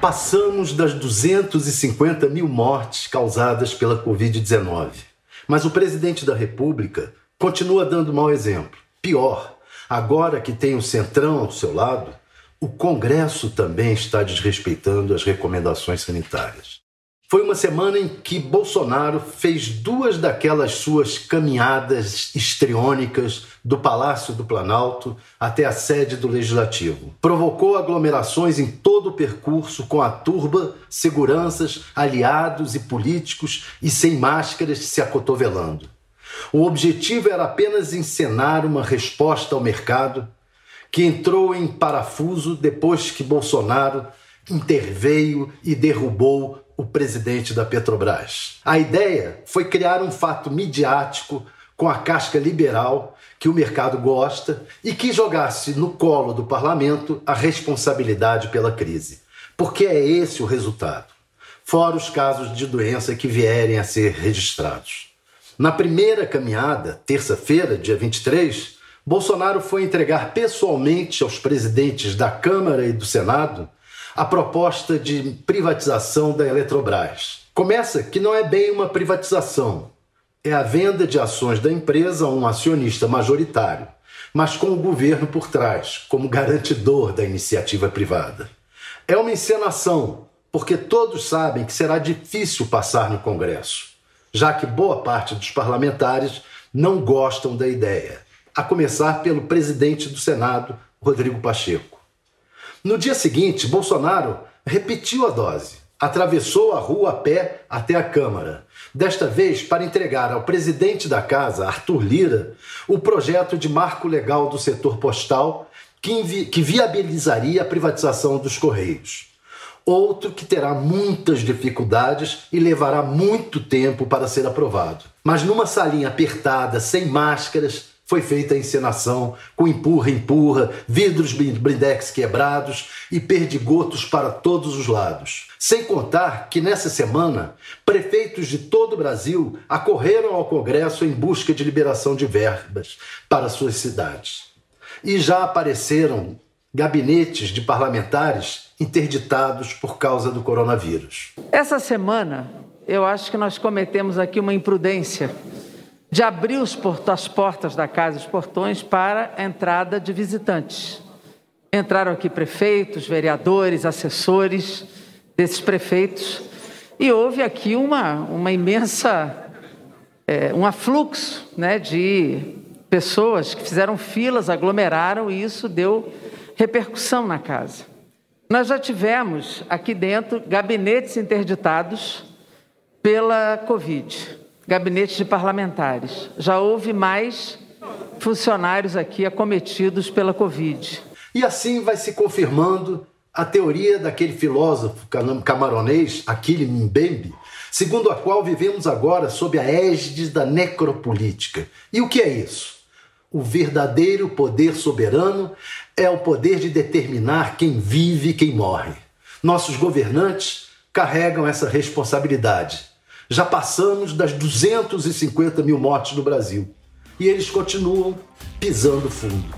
Passamos das 250 mil mortes causadas pela Covid-19. Mas o presidente da República continua dando mau exemplo. Pior, agora que tem o Centrão ao seu lado, o Congresso também está desrespeitando as recomendações sanitárias. Foi uma semana em que Bolsonaro fez duas daquelas suas caminhadas histriônicas do Palácio do Planalto até a sede do Legislativo. Provocou aglomerações em todo o percurso com a turba, seguranças, aliados e políticos e sem máscaras se acotovelando. O objetivo era apenas encenar uma resposta ao mercado que entrou em parafuso depois que Bolsonaro interveio e derrubou o presidente da Petrobras. A ideia foi criar um fato midiático com a casca liberal que o mercado gosta e que jogasse no colo do parlamento a responsabilidade pela crise. Porque é esse o resultado. Fora os casos de doença que vierem a ser registrados. Na primeira caminhada, terça-feira, dia 23, Bolsonaro foi entregar pessoalmente aos presidentes da Câmara e do Senado a proposta de privatização da Eletrobras. Começa que não é bem uma privatização, é a venda de ações da empresa a um acionista majoritário, mas com o governo por trás, como garantidor da iniciativa privada. É uma encenação, porque todos sabem que será difícil passar no Congresso, já que boa parte dos parlamentares não gostam da ideia, a começar pelo presidente do Senado, Rodrigo Pacheco. No dia seguinte, Bolsonaro repetiu a dose. Atravessou a rua a pé até a Câmara. Desta vez para entregar ao presidente da casa, Arthur Lira, o projeto de marco legal do setor postal que, que viabilizaria a privatização dos Correios. Outro que terá muitas dificuldades e levará muito tempo para ser aprovado. Mas numa salinha apertada, sem máscaras, foi feita a encenação com empurra-empurra, vidros blindex quebrados e perdigotos para todos os lados. Sem contar que nessa semana, prefeitos de todo o Brasil acorreram ao Congresso em busca de liberação de verbas para suas cidades. E já apareceram gabinetes de parlamentares interditados por causa do coronavírus. Essa semana, eu acho que nós cometemos aqui uma imprudência de abrir as portas da casa, os portões, para a entrada de visitantes. Entraram aqui prefeitos, vereadores, assessores desses prefeitos, e houve aqui uma, uma imensa, é, um afluxo né, de pessoas que fizeram filas, aglomeraram, e isso deu repercussão na casa. Nós já tivemos aqui dentro gabinetes interditados pela Covid gabinetes de parlamentares. Já houve mais funcionários aqui acometidos pela Covid. E assim vai se confirmando a teoria daquele filósofo camaronês, Aquile Mbembe, segundo a qual vivemos agora sob a égide da necropolítica. E o que é isso? O verdadeiro poder soberano é o poder de determinar quem vive e quem morre. Nossos governantes carregam essa responsabilidade já passamos das 250 mil mortes no Brasil. E eles continuam pisando fundo.